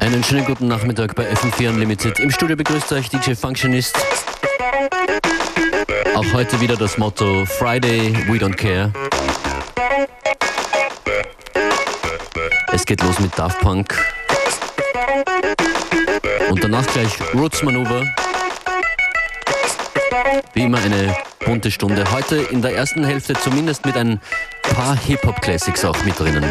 Einen schönen guten Nachmittag bei FM4 Unlimited. Im Studio begrüßt euch DJ Functionist. Auch heute wieder das Motto Friday, we don't care. Es geht los mit Daft Punk. Und danach gleich Roots Manöver. Wie immer eine bunte Stunde. Heute in der ersten Hälfte zumindest mit ein paar Hip-Hop-Classics auch mit drinnen.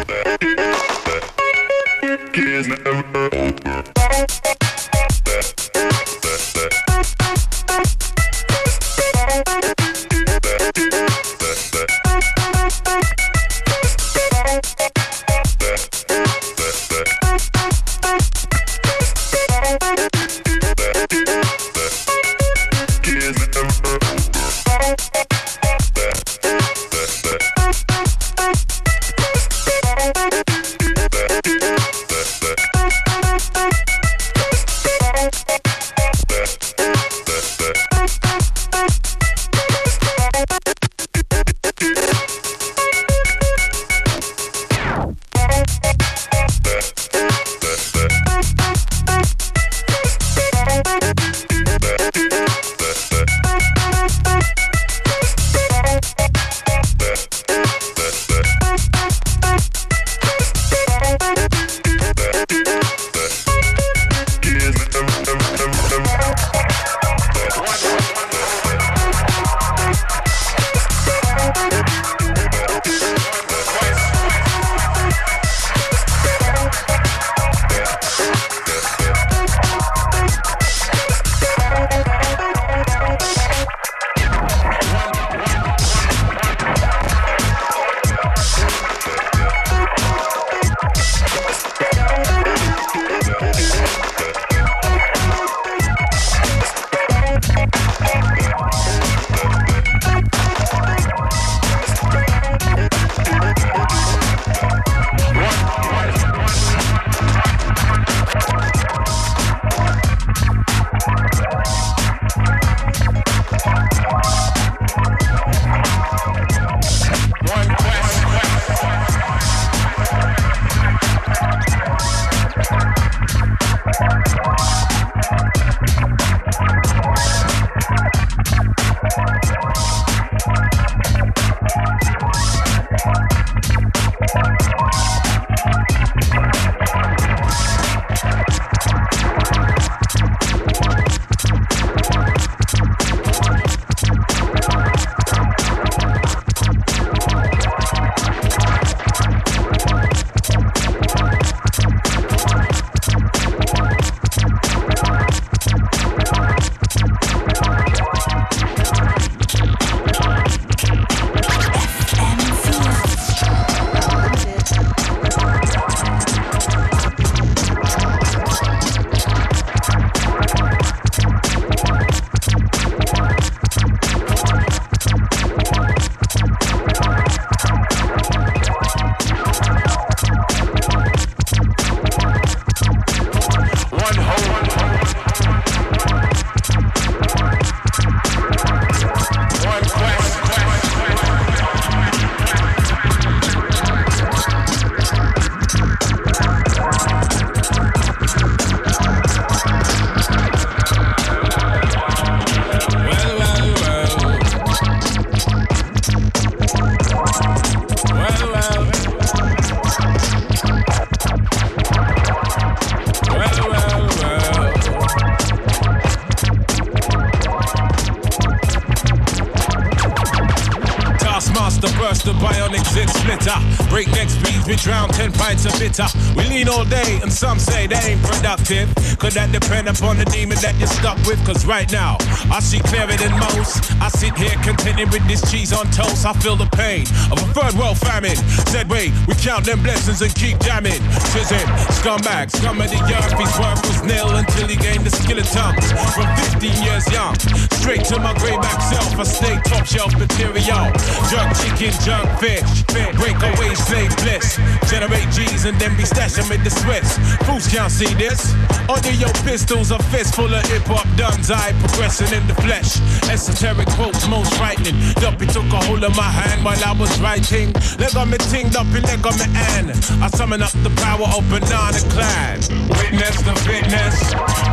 All day, and some say they ain't productive. Could that depend upon the demon that you're stuck with? Cause right now, I see clearer than most. I sit here contented with this cheese on toast. I feel the pain of a third world famine. Said, wait, we count them blessings and keep jamming. Says him, scumbag, scum of the earth. His worth was nil until he gained the skill of tongues. From 15 years young, straight to my grayback self. I stay top shelf material. Junk chicken, jerk fish. Breakaway slave bliss. Generate G's and then be stashing with the Swiss. Fools can't see this. Under your pistols, a fist full of hip hop duns. I progressing in the flesh. Esoteric quotes, most frightening. Duppy took a hold of my hand while I was writing. Leg on me ting, Duppy, leg on me and I summon up the power of Banana Klan. Witness the fitness,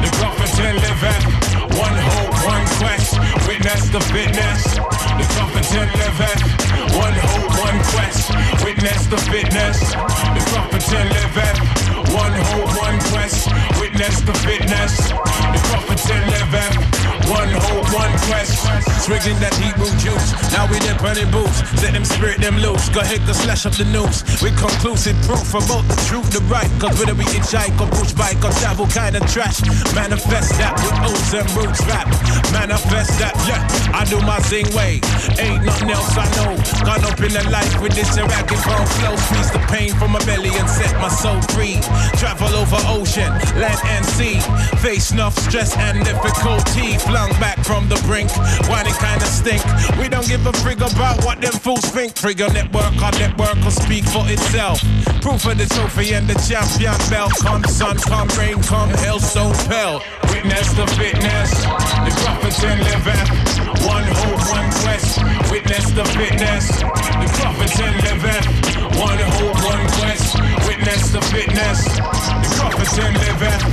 the prophet and liveth. One hope, one quest. Witness the fitness, the and liveth. One hope, one quest. Witness the fitness, the and liveth. One hope, one quest. Witness the fitness, the prophet and liveth. One hope, one quest. Swigging that heat root juice. Now we dip running boots. Let them spirit them loose. Go ahead, go slash up the news. With conclusive proof about the truth, the right. Cause whether we hitchhike or push bike or travel kind of trash. Manifest that with oats and roots rap. Manifest that, yeah. I do my zing way. Ain't nothing else I know. Gone up in the life with this Iraqi phone flow. Squeeze the pain from my belly and set my soul free. Travel over ocean, land and sea. Face enough stress and difficulty. Flung back from the brink. Why Whining kinda stink. We don't give a frig about what them fools think. Trigger network, our network will speak for itself. Proof of the trophy and the champion belt. Come sun, come rain, come hell, so pelt. Witness the fitness, the prophets and liveth. One hope, one quest. Witness the fitness, the prophets and liveth. One hope, one quest. Witness the fitness, the prophets and liveth.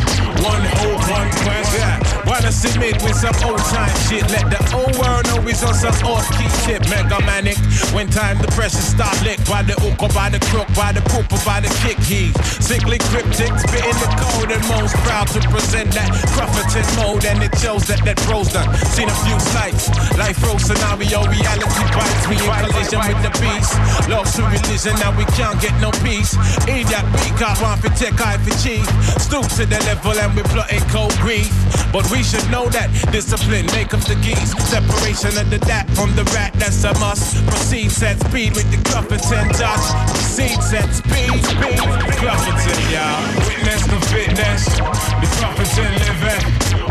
One hope, one quest. Yeah. Wanna submit with some old time shit. Let the old world know it's on some off key shit. Mega manic. When time the pressure start lick by the hook or by the crook, by the poop or by the kick heave. Sickly cryptic, spitting the code and most proud to present that Crufferton mode. And it shows that that bro's done. Seen a few sights. Life row scenario, reality bites. We in collision with the beast. Lost to religion, now we can't get no peace. Eat that week, I want for tech, I for chief. Stoop to the level and we plotting cold grief. But we should know that discipline make up the geese. Separation of the dat from the rat, that's a must. Proceed, set speed with the Clufferton touch. Proceed, set speed, speed. Clufferton, y'all. Witness the fitness. The Clufferton living.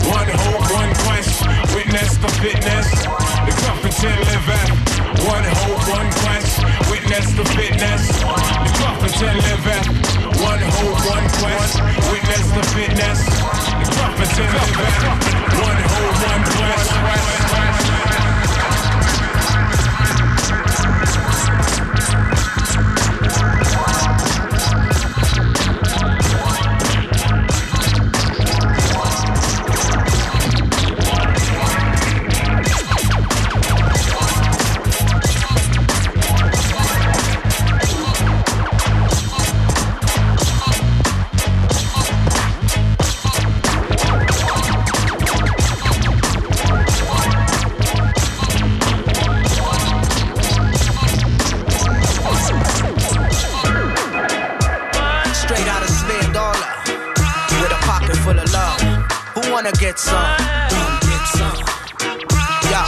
One hope, one quest. Witness the fitness. The Clufferton living. One hope, one quest. Witness the fitness. The Clufferton living. One hope, one quest. Witness the fitness. The Clufferton living. One hope, one quest. Wanna get some? Get some. Yeah.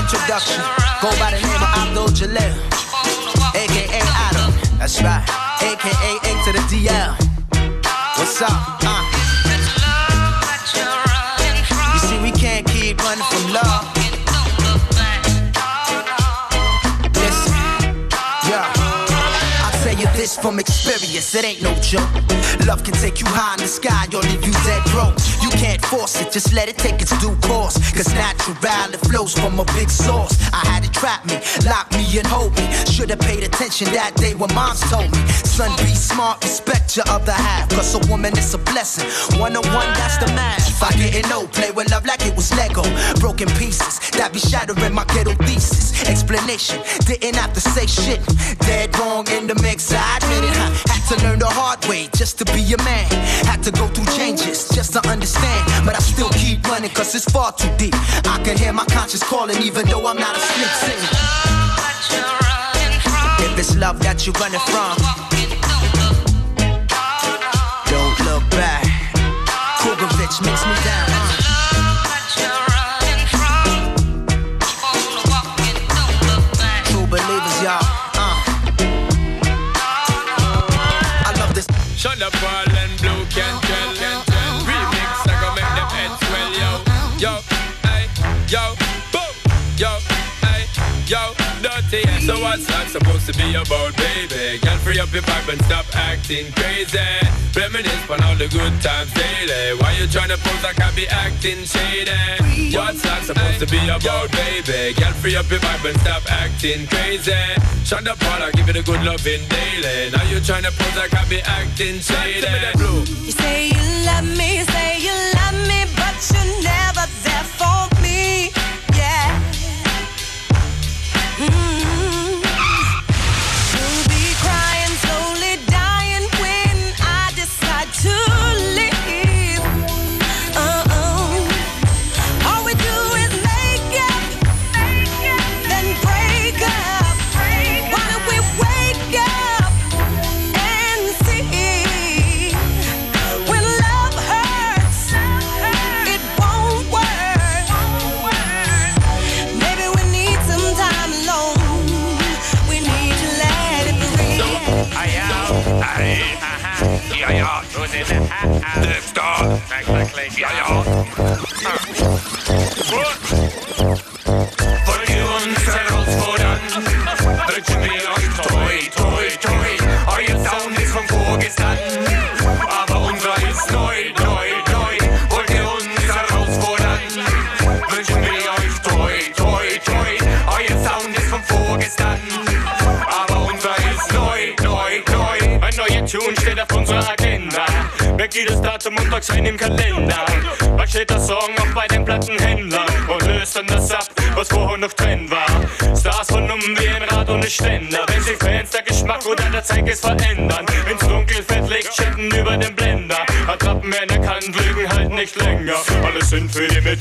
Introduction. Go by the name of Abdul Jalil. AKA Adam. That's right. AKA A to the DL. What's up? Uh. You see, we can't keep running from love. This from experience, it ain't no joke. Love can take you high in the sky or leave you dead broke. Can't force it, just let it take its due course. Cause natural, it flows from a big source. I had it trap me, lock me and hold me. Should've paid attention that day when moms told me. Son, be smart, respect your other half. Cause a woman is a blessing. One on one, that's the math. If I didn't know, play with love like it was Lego. Broken pieces, that be shattering my ghetto thesis. Explanation, didn't have to say shit. Dead wrong in the mix, I admit it. Huh? Had to learn the hard way just to be a man. Had to go through changes just to understand. But I still keep running cause it's far too deep. I can hear my conscience calling even though I'm not asleep singing. If it's love that you're running from, Makes me down. So what's that supposed to be about, baby? Girl, free up your vibe and stop acting crazy. Reminisce on all the good times daily. Why you tryna pose like I be acting shady? What's that supposed to be about, baby? Girl, free up your vibe and stop acting crazy. Shonda I give it a good loving daily. Now you tryna pose like I be acting shady. You say you love me, say you love me, but you never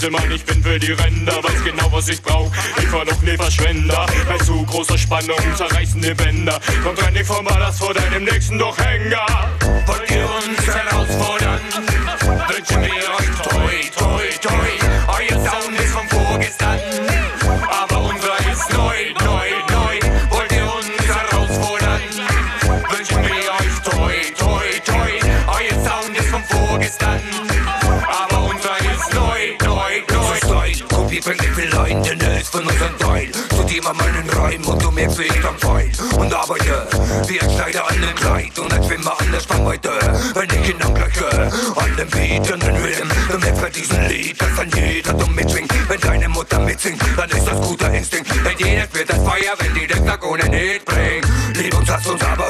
Gentleman, ich bin für die Ränder, weiß genau, was ich brauch. Ich noch nie Verschwender, bei zu großer Spannung zerreißende Bänder. Kommt rein, nicht vom Ballast vor deinem nächsten Durchhänger. Gesicht am Schweiß und arbeite. wie ein Sie an dem Kleid und entschwimme alle Spannweite. Wenn ich ihn angleiche, allem bieten den Rhythm, dann merkt bei diesem Lied, dass dann jeder dumm mitschwingt. Wenn deine Mutter mitsingt, dann ist das guter Instinkt. Denn jedes wird das Feuer, wenn die Dektagonen nicht bringt. Lieb uns, lass uns aber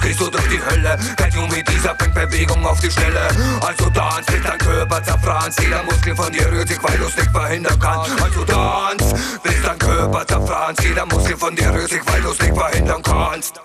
sonst gehst du durch die Hölle. Kein Junge dieser bringt Bewegung auf die Schnelle. Also tanz, bis dein Körper zerfranst. Jeder Muskel von dir rührt sich, weil du es nicht verhindern kannst. Also tanz, bis dein Körper zerfranst. Jeder Muskel von dir rührt sich, weil du es nicht verhindern kannst.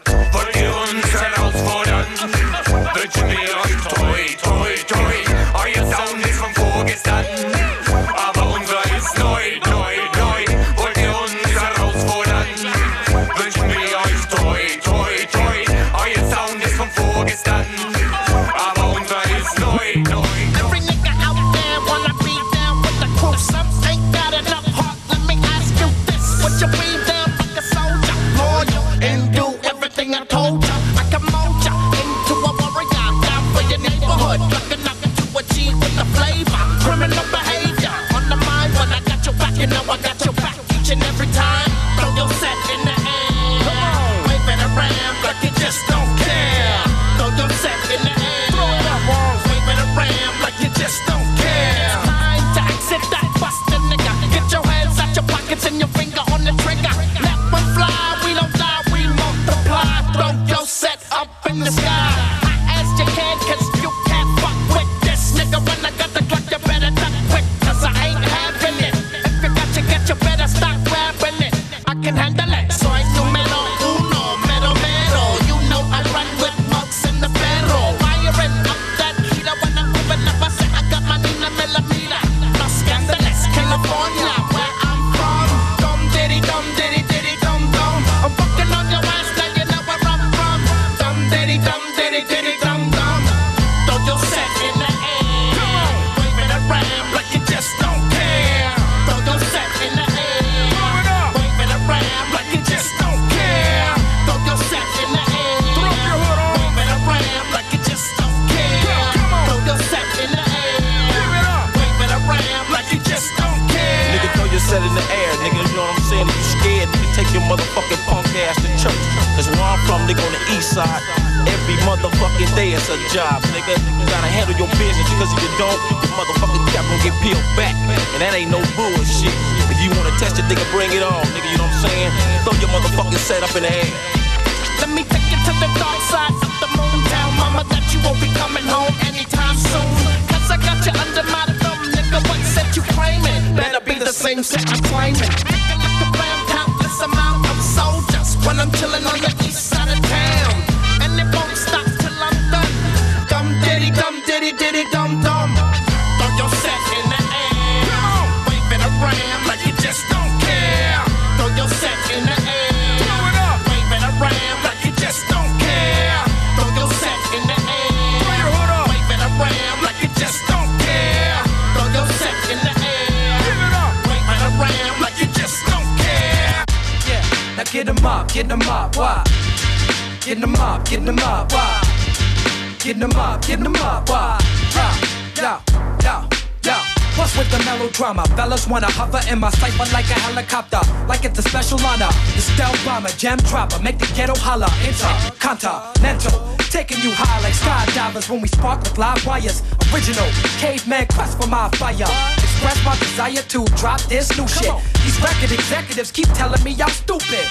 Get 'em up, get 'em up, why? Yo, yo, yo, yo. Plus with the melodrama? Fellas wanna hover in my cipher like a helicopter, like it's a special honor. The stealth bomber, jam dropper, make the ghetto holler. Intercontinental, taking you high like skydivers when we spark with live wires. Original caveman quest for my fire. Express my desire to drop this new shit. These record executives keep telling me I'm stupid.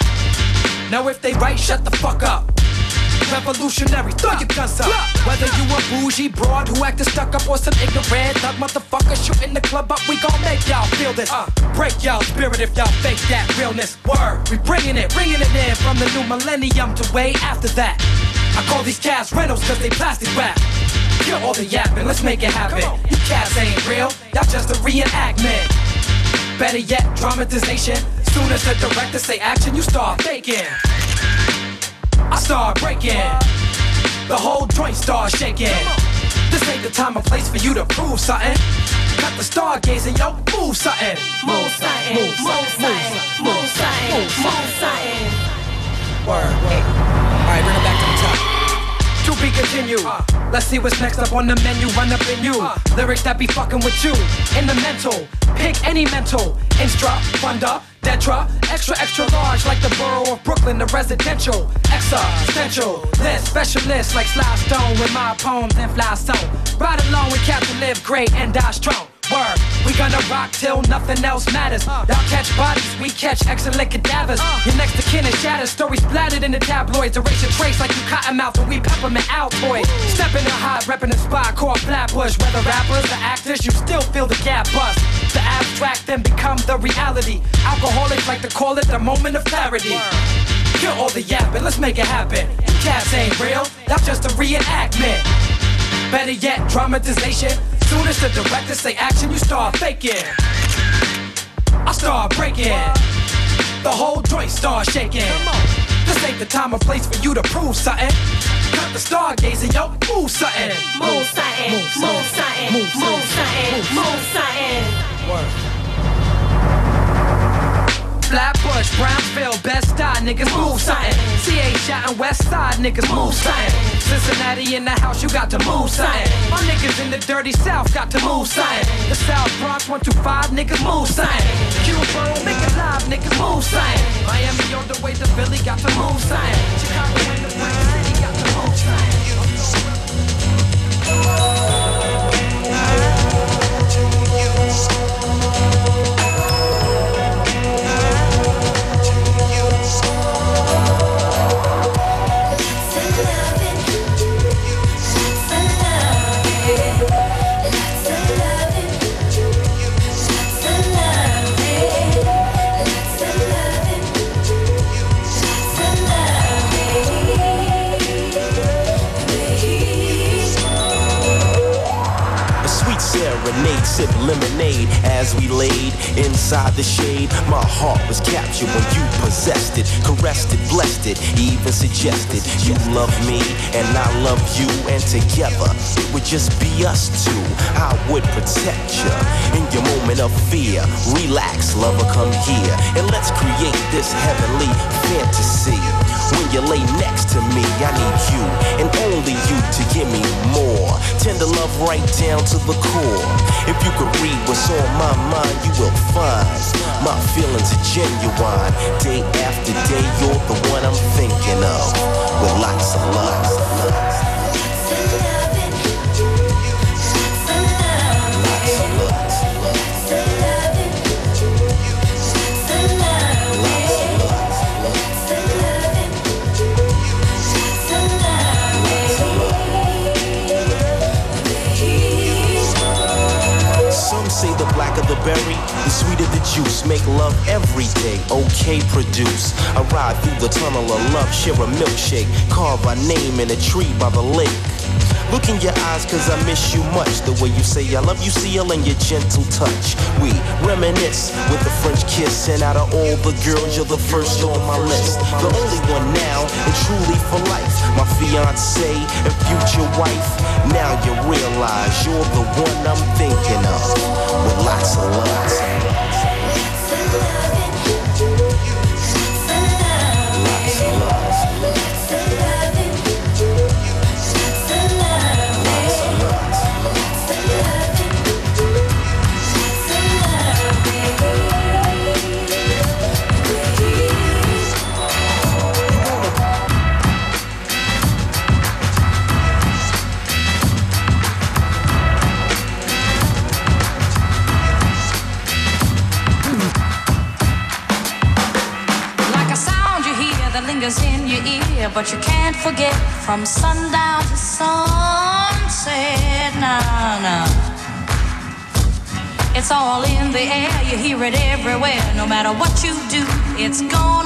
Now if they right, shut the fuck up. Revolutionary, throw your guns up. Whether you a bougie broad who acted stuck up or some ignorant thug motherfucker shooting the club up, we gon' make y'all feel this. Uh, break y'all spirit if y'all fake that realness. Word, we bringing it, bringing it in from the new millennium to way after that. I call these cats rentals cause they plastic wrap. Kill all the yapping, let's make it happen. You cats ain't real, y'all just a reenactment. Better yet, dramatization. Soon as the director say action, you start faking. I start breaking. The whole joint starts shaking. This ain't the time or place for you to prove something. Cut the stargazing, yo, move something. Move something, move something, move something, move something. Word. Let's see what's next up on the menu. Run up in you. Lyrics that be fucking with you. In the mental. Pick any mental. Instra, funda, detra. Extra, extra large like the borough of Brooklyn. The residential. Existential. List. Specialist like Sly Stone with my poems and fly stone. Ride along with Captain Live Great and die strong. Word, we gonna rock till nothing else matters. Uh. Y'all catch bodies, we catch excellent cadavers. Uh. Your next to kin is shattered, stories splattered in the tabloids. Erase your trace like you cotton mouth and we peppermint altoid. Stepping in high, repping the spot, called Flatbush. Whether rappers or actors, you still feel the gap bust. The abstract then become the reality. Alcoholics like to call it the moment of clarity. Kill all the yapping, let's make it happen. Cats ain't real, that's just a reenactment. Better yet, dramatization. Soon as the director say action, you start faking. I start breaking. The whole joint start shaking. This ain't the time or place for you to prove something. Cut the stargazing, yo, move something. Move something, move something, move something, move something. Flatbush, Brownsville, Bed-Stuy, niggas move something. CA shot and West Side, niggas move something. Cincinnati in the house, you got to move something. My niggas in the dirty South got to move something. The South Bronx, 125, niggas move something. Make it live, niggas move something. Miami on the way to Philly, got to move something. Chicago in the West City, got to move something. Blessed even suggested you love me and I love you, and together it would just be us two. I would protect you in your moment of fear. Relax, lover, come here. And let's create this heavenly fantasy. When you lay next to me, I need you and only you to give me more. Tender love right down to the core. If you could read what's on my mind, you will find my feelings are genuine. Day after day, you're the one I'm thinking of. With lots of love. The berry, the sweeter the juice. Make love every day, okay, produce. I ride through the tunnel of love, share a milkshake, carve our name in a tree by the lake. Look in your eyes, cause I miss you much. The way you say I love you, seal, and your gentle touch. We reminisce with a French kiss, and out of all the girls, you're the first on my list. The only one now, and truly for life. My fiance and future wife. Now you realize you're the one I'm thinking of. With lots of love. But you can't forget from sundown to sunset. Nah, nah. It's all in the air, you hear it everywhere. No matter what you do, it's gonna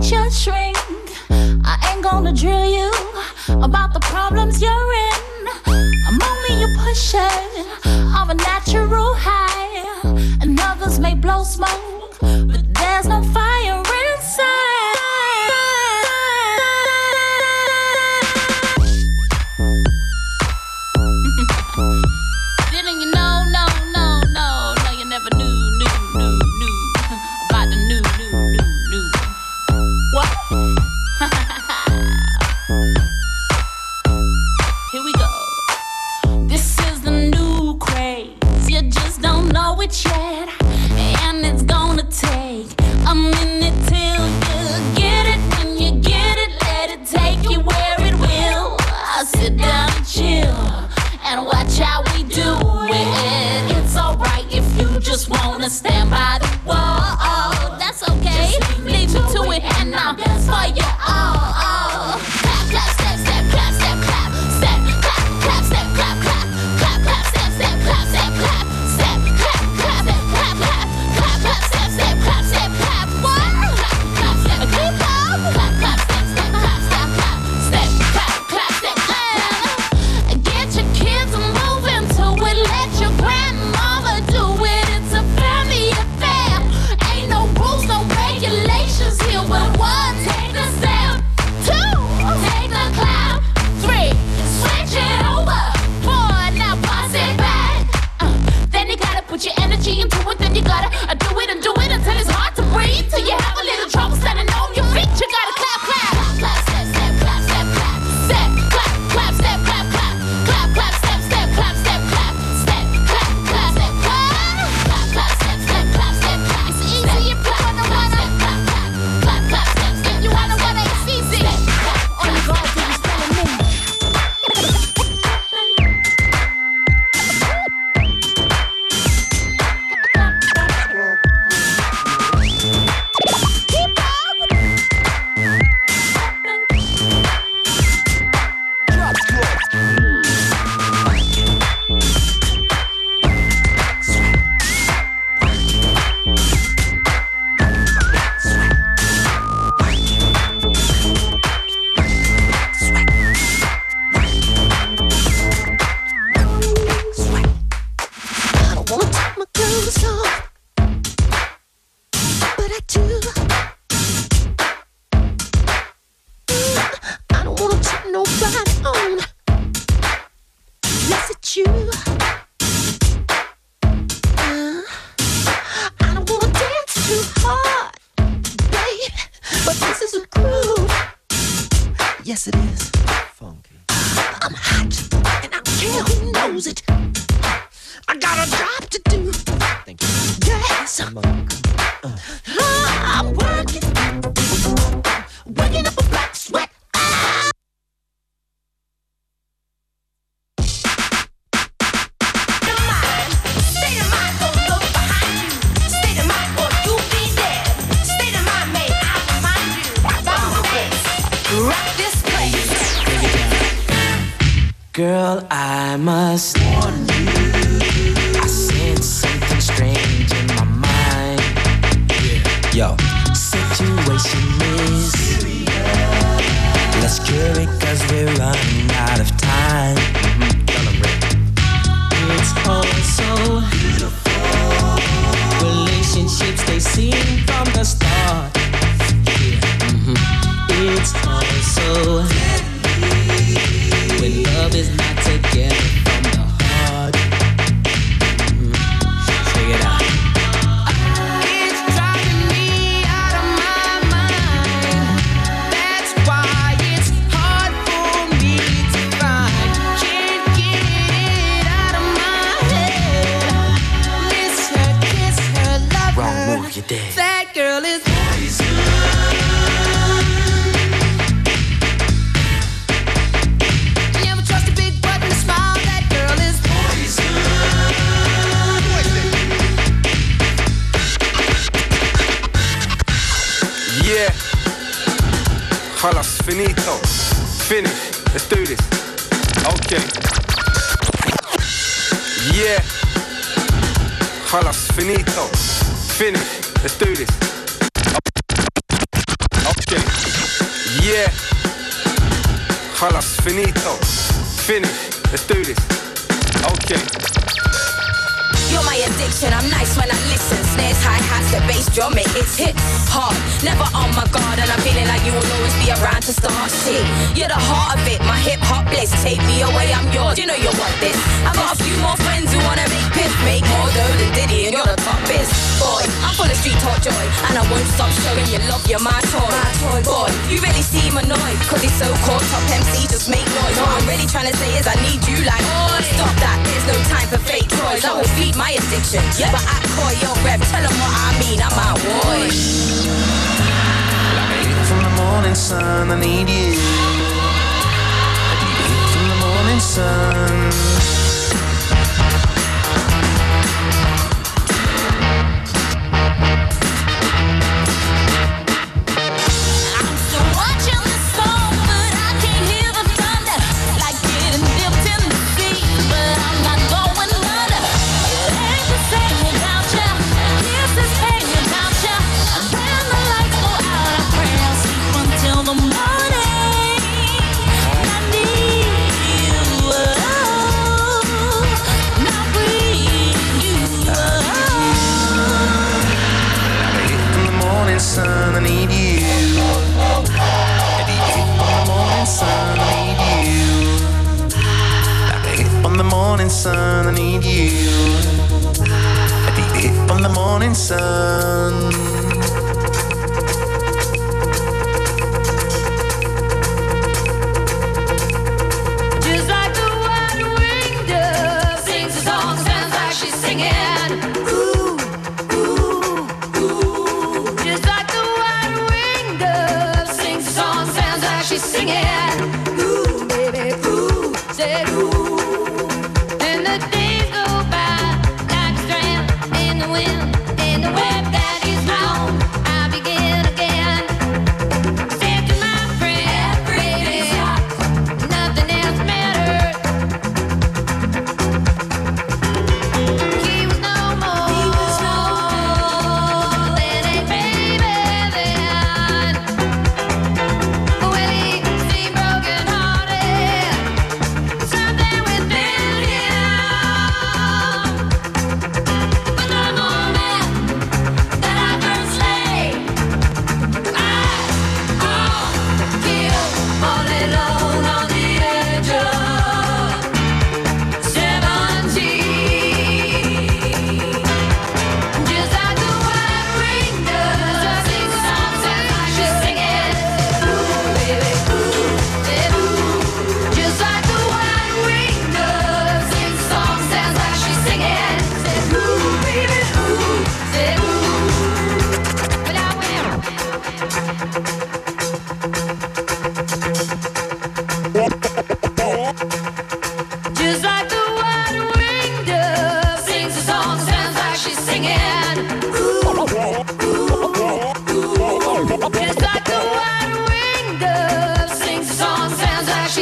ain't your shrink. I ain't gonna drill you about the problems you're in. I'm only a pusher of a natural high, and others may blow smoke, but Girl, I must warn you. I sense something strange in my mind. Yo, situation is Let's cure it cause we're running out of time. It's all so beautiful. Relationships they seem from the start. Mhm. It's all so love is finito. Finish. Let's do this. Okay. Yeah. Halas, finito. Finish. Let's do this. Okay. Yeah. Halas, finito. Finish. Let's do this. Okay. You're my addiction, I'm nice when I. Snares, hi hats, the bass drum, it hits, hits hard. Never on my guard, and I'm feeling like you will always be around to start shit. You're the heart of it, my hip hop bliss. Take me away, I'm yours. You know you want this. I got a few more friends who wanna make piff, make more dough than Diddy, and you're the top biz. Boy, I'm full of street talk joy, and I won't stop showing you love, you're my toy. My toy Boy, you really seem annoyed, cause he's so caught up MC, just make noise. What I'm really trying to say is I need you like, boy, stop that, there's no time for fake toys. I will feed my addiction, yeah. but I call your rep, tell them what I mean, I'm out, boy. From the morning sun, I need you. Need the heat from the morning sun. Sun, I need you. Need the heat from the morning sun.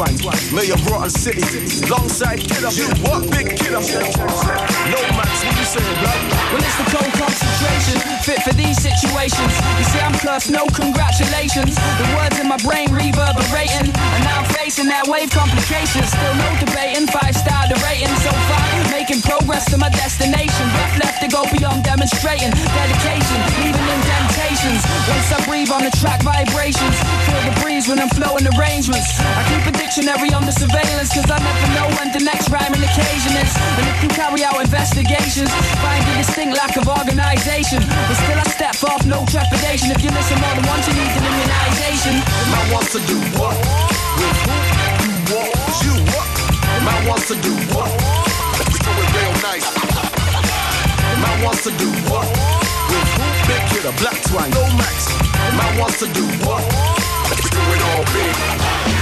Twine, Mayor Rotten City, alongside Kidder. You what, big Kidder? No max, what you saying, blood? Well, it's the cold concentration, fit for these situations. You see, I'm plus, no congratulations. The words in my brain reverberating, and now I'm facing that wave complications. Still no debating, five star the rating so far. Making progress to my destination. Breath left to go beyond demonstrating. Dedication, leaving indentations. Once I breathe on the track vibrations, feel the breeze when I'm flowing arrangements. I keep a dictionary under surveillance, cause I never know when the next rhyming occasion is. And if you carry out investigations, find a distinct lack of organization. But still I step off, no trepidation. If you listen more than once, you need an immunization. Man wants to do what? With who? You what? You what? Man wants to do what? Let's do it real nice. Man wants to do what? With who? Big Kidder, Black Twine, no max. Man wants to do what? Do it all big.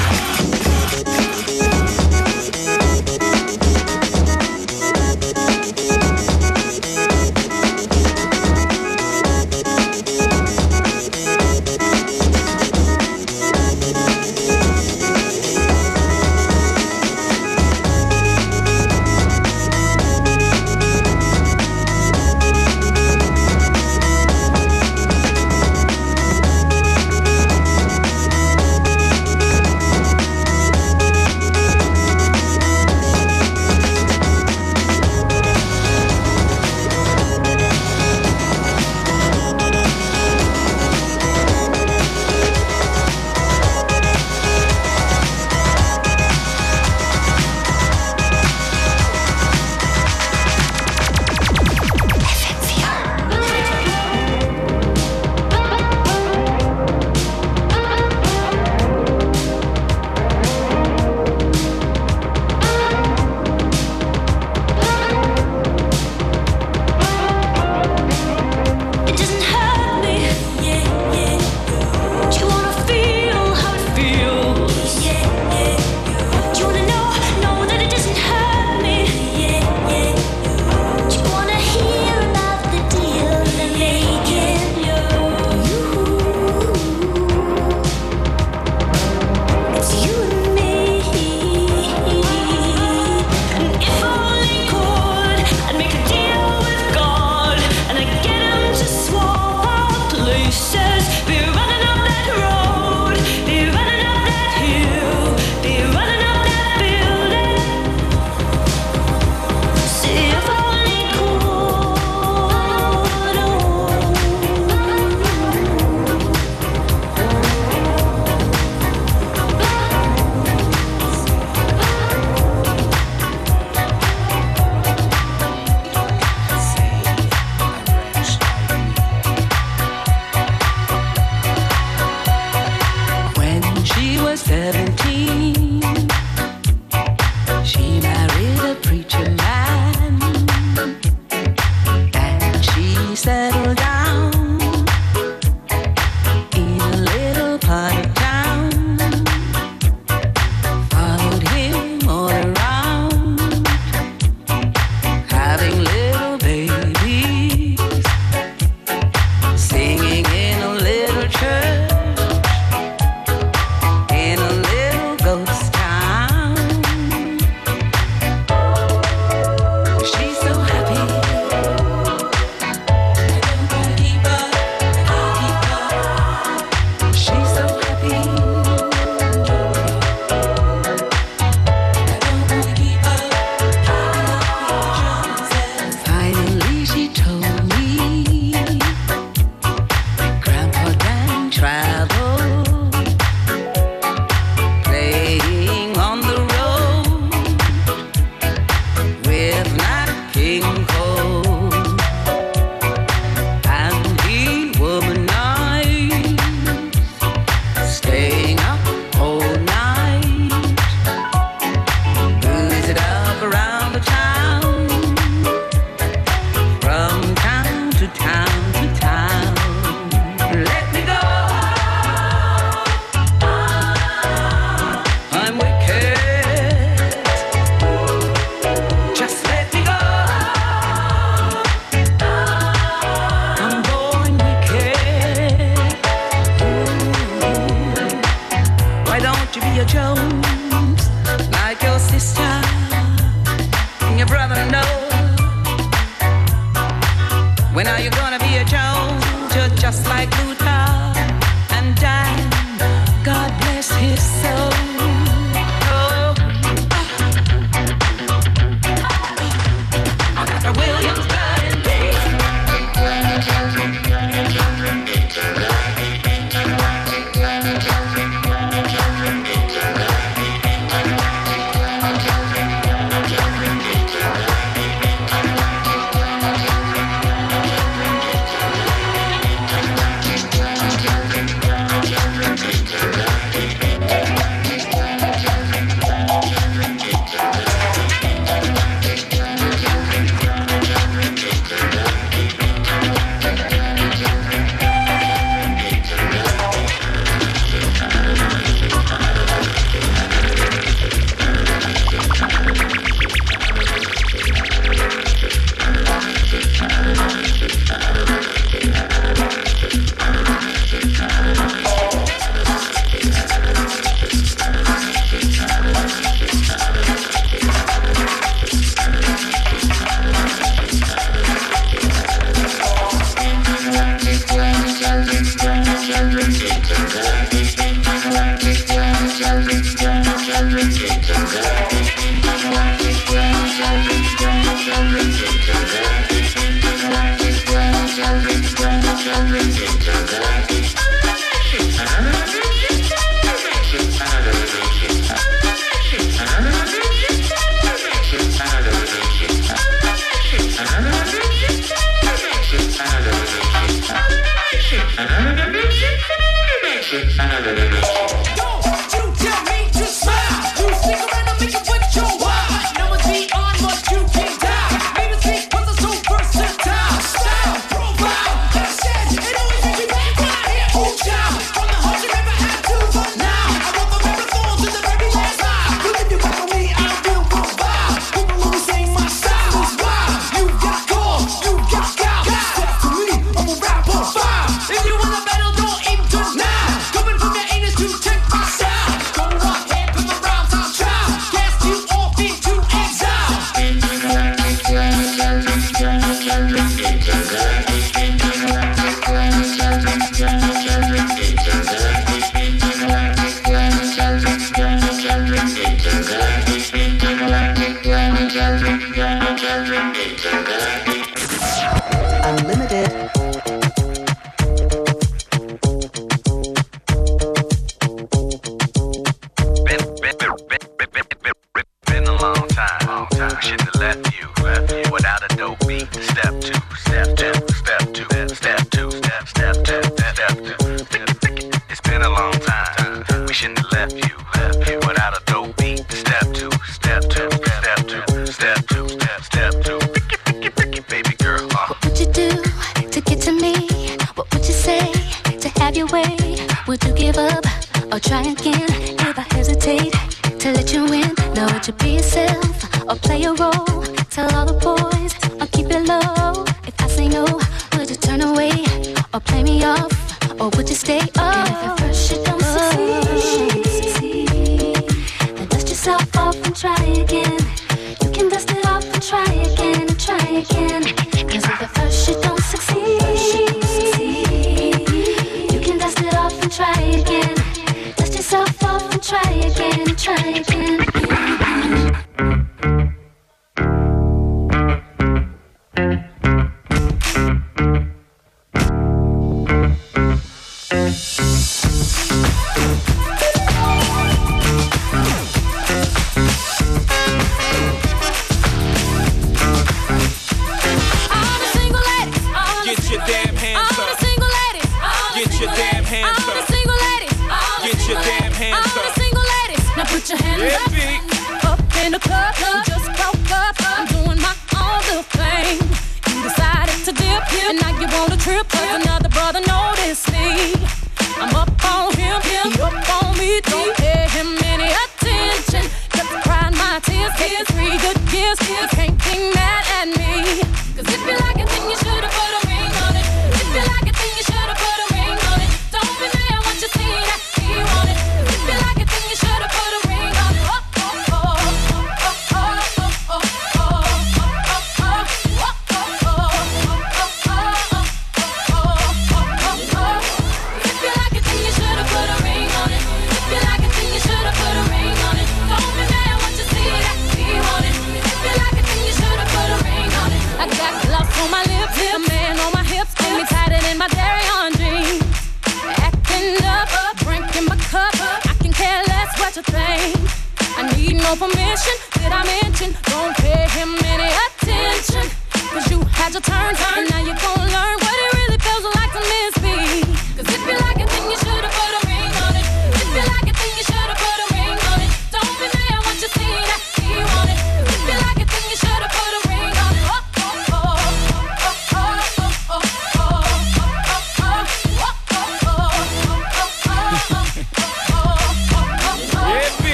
been, a long time. Long time. Shit to let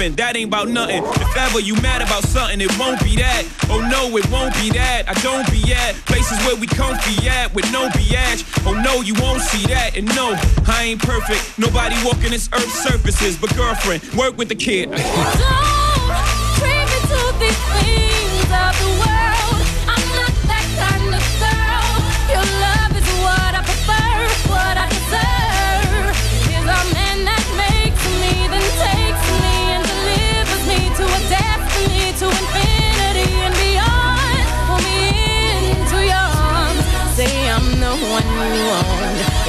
That ain't about nothing. If ever you mad about something, it won't be that. Oh no, it won't be that. I don't be at places where we comfy at with no biatch. Oh no, you won't see that. And no, I ain't perfect. Nobody walking this earth surfaces, but girlfriend, work with the kid.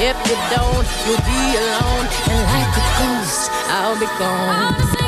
If you don't, you'll be alone. And like a ghost, I'll be gone.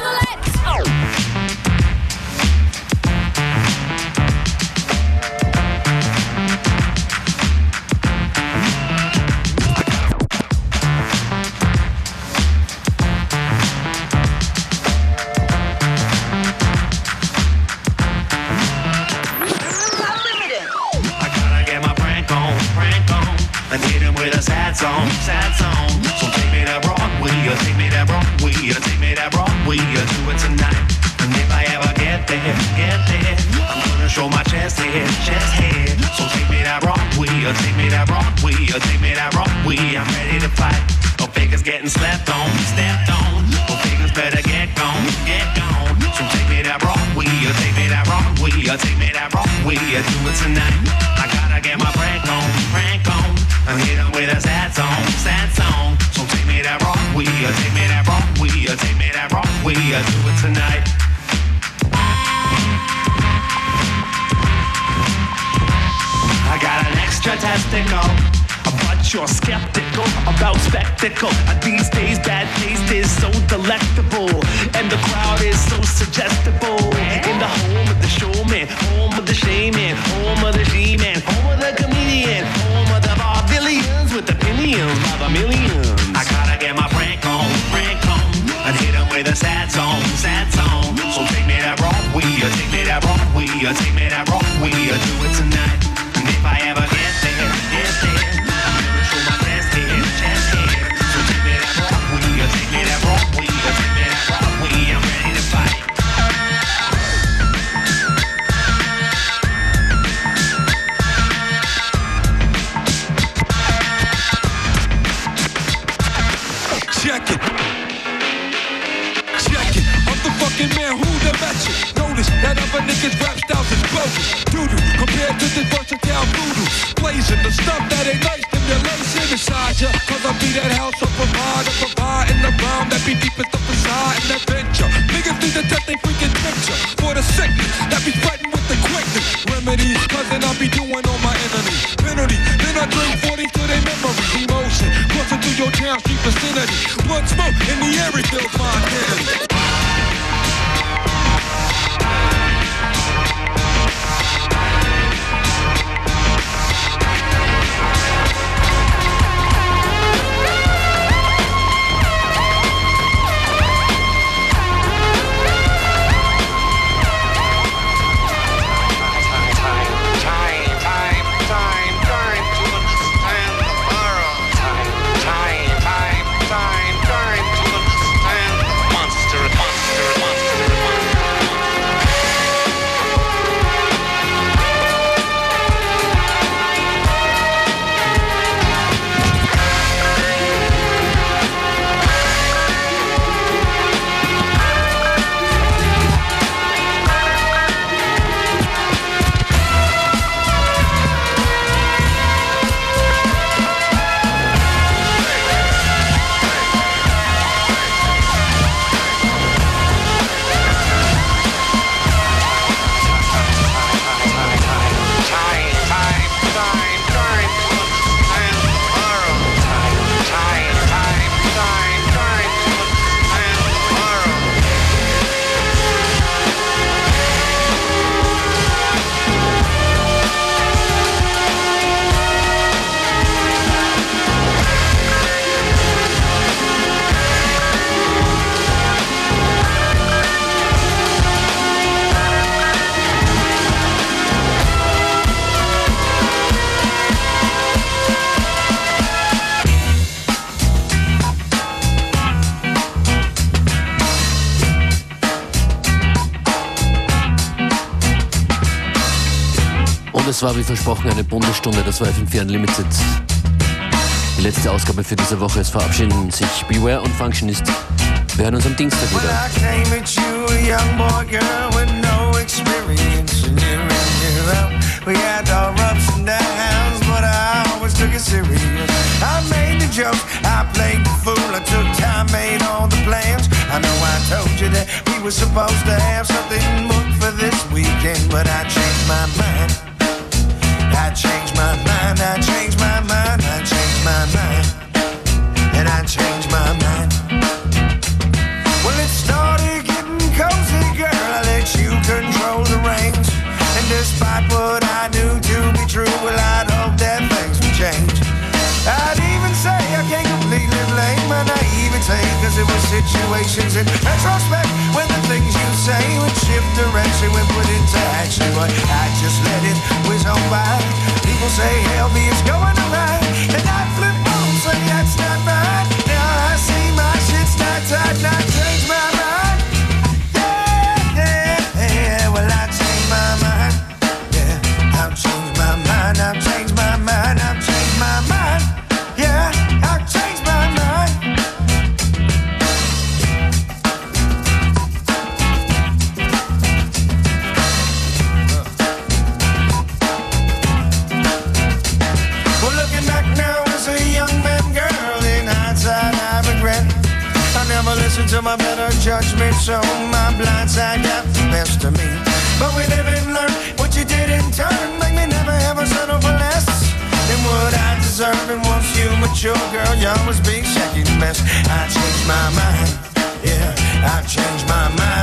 war wie versprochen eine Bundesstunde, das war FM4 Unlimited. Die letzte Ausgabe für diese Woche. ist verabschieden sich Beware und Functionist. Wir hören uns am Dienstag wieder. I made the joke, I played the fool, I took time, made all the plans. I know I told you that we were supposed to have something booked for this weekend, but I changed my mind. situations in retrospect when the things you say would shift direction when put into action. But I just let it whiz on by. People say healthy is going around, and I flip on say that's not right. Now I see my shit's not tight, not tight. so my blind side got the best of me. But we live and learn what you did in turn. Make me never ever settle for less than what I deserve. And once you mature, girl, you always be shaking mess. I changed my mind, yeah, I changed my mind.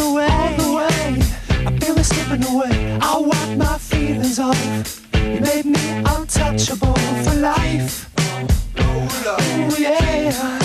All the way, I feel it slipping away. I wipe my feelings off. You made me untouchable for life. Oh, yeah.